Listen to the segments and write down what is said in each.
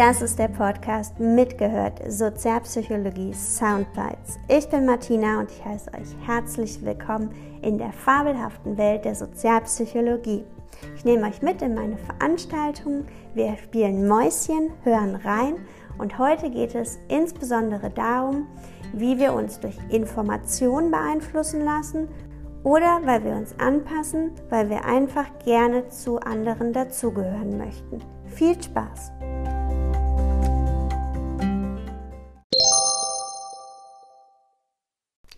Das ist der Podcast Mitgehört Sozialpsychologie Soundbites. Ich bin Martina und ich heiße euch herzlich willkommen in der fabelhaften Welt der Sozialpsychologie. Ich nehme euch mit in meine Veranstaltungen. Wir spielen Mäuschen, hören rein und heute geht es insbesondere darum, wie wir uns durch Informationen beeinflussen lassen oder weil wir uns anpassen, weil wir einfach gerne zu anderen dazugehören möchten. Viel Spaß!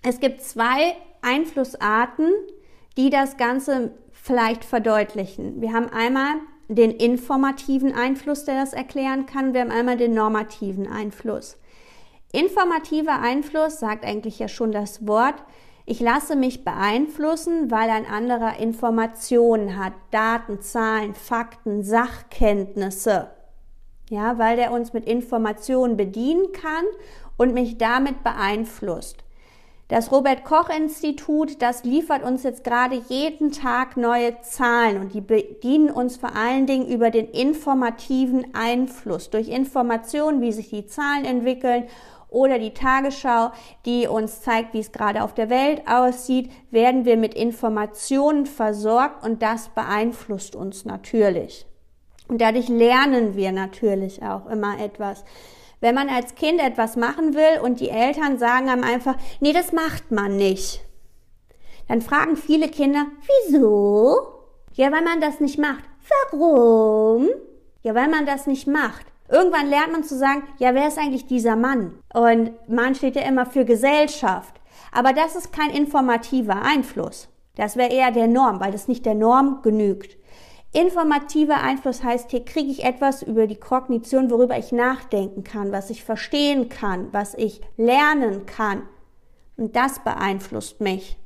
Es gibt zwei Einflussarten, die das Ganze vielleicht verdeutlichen. Wir haben einmal den informativen Einfluss, der das erklären kann. Wir haben einmal den normativen Einfluss. Informativer Einfluss sagt eigentlich ja schon das Wort. Ich lasse mich beeinflussen, weil ein anderer Informationen hat, Daten, Zahlen, Fakten, Sachkenntnisse. Ja, weil der uns mit Informationen bedienen kann und mich damit beeinflusst. Das Robert Koch Institut, das liefert uns jetzt gerade jeden Tag neue Zahlen und die bedienen uns vor allen Dingen über den informativen Einfluss durch Informationen, wie sich die Zahlen entwickeln oder die Tagesschau, die uns zeigt, wie es gerade auf der Welt aussieht, werden wir mit Informationen versorgt und das beeinflusst uns natürlich. Und dadurch lernen wir natürlich auch immer etwas. Wenn man als Kind etwas machen will und die Eltern sagen einem einfach, nee, das macht man nicht, dann fragen viele Kinder, wieso? Ja, weil man das nicht macht. Warum? Ja, weil man das nicht macht. Irgendwann lernt man zu sagen, ja, wer ist eigentlich dieser Mann? Und Mann steht ja immer für Gesellschaft. Aber das ist kein informativer Einfluss. Das wäre eher der Norm, weil das nicht der Norm genügt. Informativer Einfluss heißt, hier kriege ich etwas über die Kognition, worüber ich nachdenken kann, was ich verstehen kann, was ich lernen kann. Und das beeinflusst mich.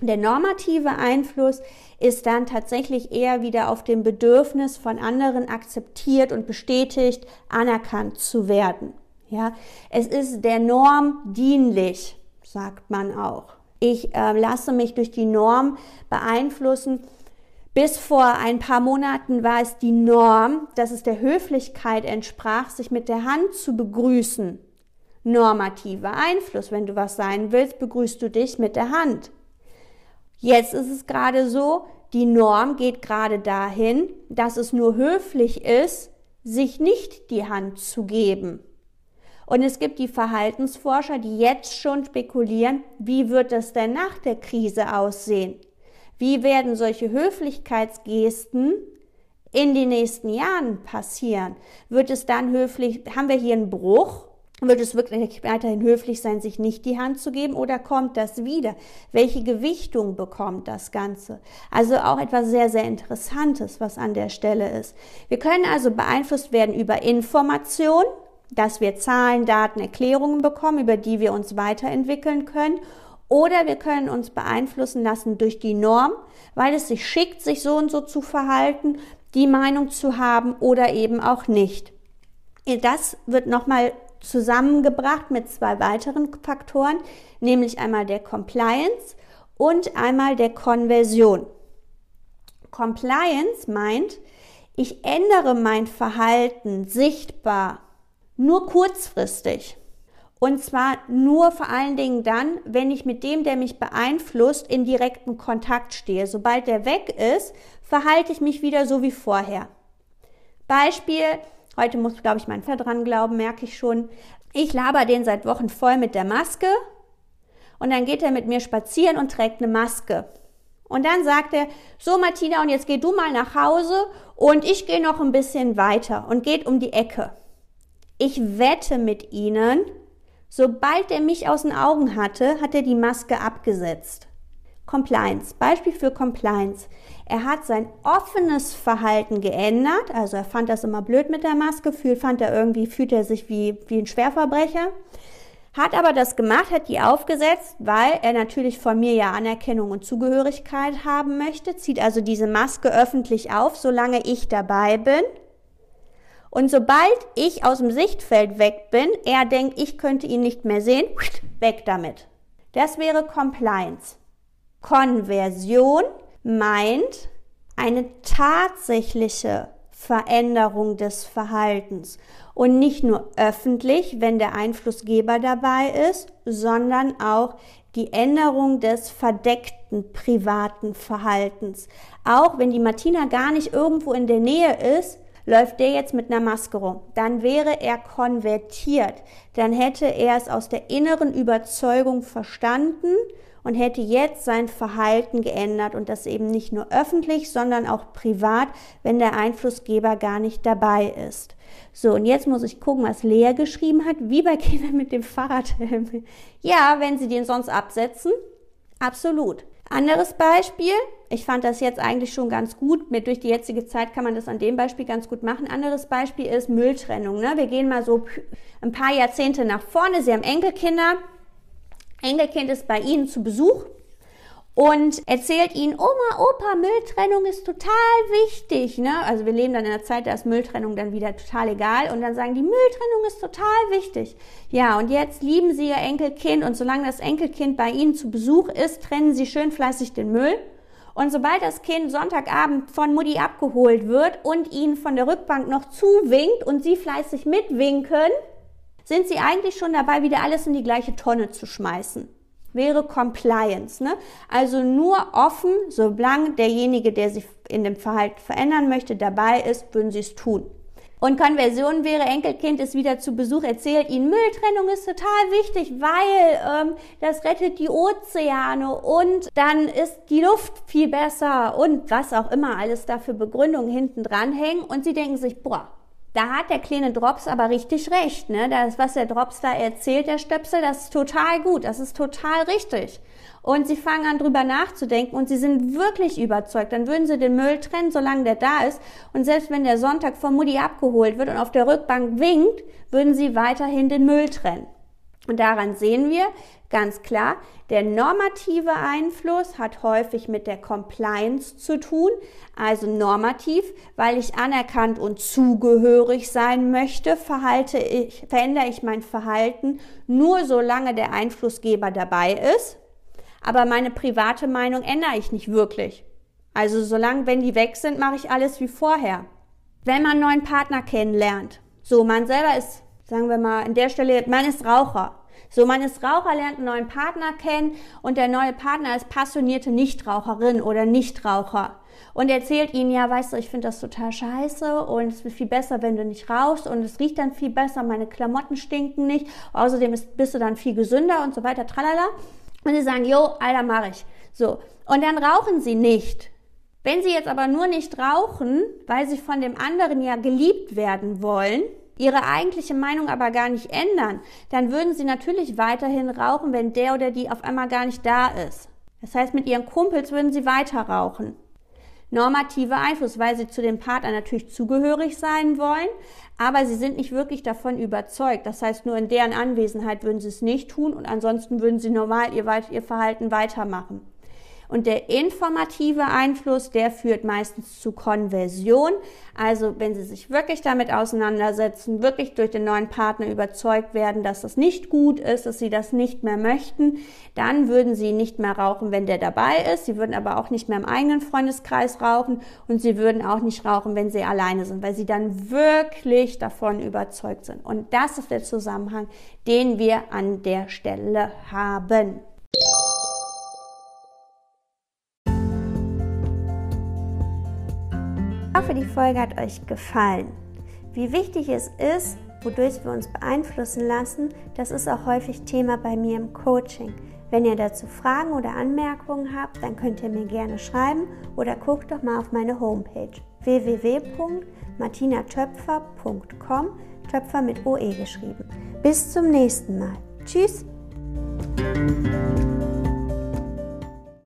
Der normative Einfluss ist dann tatsächlich eher wieder auf dem Bedürfnis von anderen akzeptiert und bestätigt, anerkannt zu werden. Ja, es ist der Norm dienlich, sagt man auch. Ich äh, lasse mich durch die Norm beeinflussen bis vor ein paar Monaten war es die Norm, dass es der Höflichkeit entsprach, sich mit der Hand zu begrüßen. Normativer Einfluss. Wenn du was sein willst, begrüßt du dich mit der Hand. Jetzt ist es gerade so, die Norm geht gerade dahin, dass es nur höflich ist, sich nicht die Hand zu geben. Und es gibt die Verhaltensforscher, die jetzt schon spekulieren, wie wird es denn nach der Krise aussehen? Wie werden solche Höflichkeitsgesten in den nächsten Jahren passieren? Wird es dann höflich, haben wir hier einen Bruch? Wird es wirklich weiterhin höflich sein, sich nicht die Hand zu geben oder kommt das wieder? Welche Gewichtung bekommt das Ganze? Also auch etwas sehr, sehr Interessantes, was an der Stelle ist. Wir können also beeinflusst werden über Information, dass wir Zahlen, Daten, Erklärungen bekommen, über die wir uns weiterentwickeln können oder wir können uns beeinflussen lassen durch die Norm, weil es sich schickt, sich so und so zu verhalten, die Meinung zu haben oder eben auch nicht. Das wird nochmal zusammengebracht mit zwei weiteren Faktoren, nämlich einmal der Compliance und einmal der Konversion. Compliance meint, ich ändere mein Verhalten sichtbar nur kurzfristig. Und zwar nur vor allen Dingen dann, wenn ich mit dem, der mich beeinflusst, in direkten Kontakt stehe. Sobald der weg ist, verhalte ich mich wieder so wie vorher. Beispiel, heute muss, glaube ich, mein Pferd dran glauben, merke ich schon. Ich laber den seit Wochen voll mit der Maske und dann geht er mit mir spazieren und trägt eine Maske. Und dann sagt er, so Martina, und jetzt geh du mal nach Hause und ich gehe noch ein bisschen weiter und geht um die Ecke. Ich wette mit Ihnen, Sobald er mich aus den Augen hatte, hat er die Maske abgesetzt. Compliance. Beispiel für Compliance. Er hat sein offenes Verhalten geändert, also er fand das immer blöd mit der Maske, fühlt, fand er irgendwie, fühlt er sich wie, wie ein Schwerverbrecher, hat aber das gemacht, hat die aufgesetzt, weil er natürlich von mir ja Anerkennung und Zugehörigkeit haben möchte, zieht also diese Maske öffentlich auf, solange ich dabei bin und sobald ich aus dem Sichtfeld weg bin, er denkt, ich könnte ihn nicht mehr sehen, weg damit. Das wäre Compliance. Konversion meint eine tatsächliche Veränderung des Verhaltens. Und nicht nur öffentlich, wenn der Einflussgeber dabei ist, sondern auch die Änderung des verdeckten privaten Verhaltens. Auch wenn die Martina gar nicht irgendwo in der Nähe ist, läuft der jetzt mit einer Maske rum. Dann wäre er konvertiert. Dann hätte er es aus der inneren Überzeugung verstanden und hätte jetzt sein Verhalten geändert und das eben nicht nur öffentlich, sondern auch privat, wenn der Einflussgeber gar nicht dabei ist. So, und jetzt muss ich gucken, was Lea geschrieben hat, wie bei Kindern mit dem Fahrradhelm. Ja, wenn sie den sonst absetzen, absolut. Anderes Beispiel, ich fand das jetzt eigentlich schon ganz gut, mit durch die jetzige Zeit kann man das an dem Beispiel ganz gut machen. Anderes Beispiel ist Mülltrennung. Ne? Wir gehen mal so ein paar Jahrzehnte nach vorne, Sie haben Enkelkinder, Enkelkind ist bei Ihnen zu Besuch und erzählt ihnen, Oma, Opa, Mülltrennung ist total wichtig. Ne? Also wir leben dann in einer Zeit, da ist Mülltrennung dann wieder total egal. Und dann sagen die, Mülltrennung ist total wichtig. Ja, und jetzt lieben sie ihr Enkelkind und solange das Enkelkind bei ihnen zu Besuch ist, trennen sie schön fleißig den Müll. Und sobald das Kind Sonntagabend von Mutti abgeholt wird und ihnen von der Rückbank noch zuwinkt und sie fleißig mitwinken, sind sie eigentlich schon dabei, wieder alles in die gleiche Tonne zu schmeißen wäre Compliance. Ne? Also nur offen, solange derjenige, der sich in dem Verhalten verändern möchte, dabei ist, würden sie es tun. Und Konversion wäre, Enkelkind ist wieder zu Besuch, erzählt ihnen, Mülltrennung ist total wichtig, weil ähm, das rettet die Ozeane und dann ist die Luft viel besser und was auch immer alles da für Begründungen hinten dran hängen. Und sie denken sich, boah, da hat der kleine Drops aber richtig recht. Ne? Das, was der Drops da erzählt, der Stöpsel, das ist total gut, das ist total richtig. Und sie fangen an, drüber nachzudenken und sie sind wirklich überzeugt. Dann würden sie den Müll trennen, solange der da ist. Und selbst wenn der Sonntag von Mutti abgeholt wird und auf der Rückbank winkt, würden sie weiterhin den Müll trennen. Und daran sehen wir ganz klar, der normative Einfluss hat häufig mit der Compliance zu tun, also normativ, weil ich anerkannt und zugehörig sein möchte, verhalte ich, verändere ich mein Verhalten nur solange der Einflussgeber dabei ist, aber meine private Meinung ändere ich nicht wirklich. Also solange, wenn die weg sind, mache ich alles wie vorher. Wenn man einen neuen Partner kennenlernt, so man selber ist sagen wir mal, an der Stelle, man ist Raucher. So, man ist Raucher, lernt einen neuen Partner kennen und der neue Partner ist passionierte Nichtraucherin oder Nichtraucher und erzählt ihnen, ja, weißt du, ich finde das total scheiße und es wird viel besser, wenn du nicht rauchst und es riecht dann viel besser, meine Klamotten stinken nicht, außerdem ist, bist du dann viel gesünder und so weiter, tralala. Und sie sagen, jo, Alter, mach ich. So. Und dann rauchen sie nicht. Wenn sie jetzt aber nur nicht rauchen, weil sie von dem anderen ja geliebt werden wollen, ihre eigentliche Meinung aber gar nicht ändern, dann würden sie natürlich weiterhin rauchen, wenn der oder die auf einmal gar nicht da ist. Das heißt, mit ihren Kumpels würden sie weiter rauchen. Normativer Einfluss, weil sie zu dem Partner natürlich zugehörig sein wollen, aber sie sind nicht wirklich davon überzeugt. Das heißt, nur in deren Anwesenheit würden sie es nicht tun und ansonsten würden sie normal ihr, ihr Verhalten weitermachen. Und der informative Einfluss, der führt meistens zu Konversion. Also wenn Sie sich wirklich damit auseinandersetzen, wirklich durch den neuen Partner überzeugt werden, dass das nicht gut ist, dass Sie das nicht mehr möchten, dann würden Sie nicht mehr rauchen, wenn der dabei ist. Sie würden aber auch nicht mehr im eigenen Freundeskreis rauchen und Sie würden auch nicht rauchen, wenn Sie alleine sind, weil Sie dann wirklich davon überzeugt sind. Und das ist der Zusammenhang, den wir an der Stelle haben. Ich hoffe, die Folge hat euch gefallen. Wie wichtig es ist, wodurch wir uns beeinflussen lassen, das ist auch häufig Thema bei mir im Coaching. Wenn ihr dazu Fragen oder Anmerkungen habt, dann könnt ihr mir gerne schreiben oder guckt doch mal auf meine Homepage www.martinatöpfer.com, Töpfer mit OE geschrieben. Bis zum nächsten Mal. Tschüss!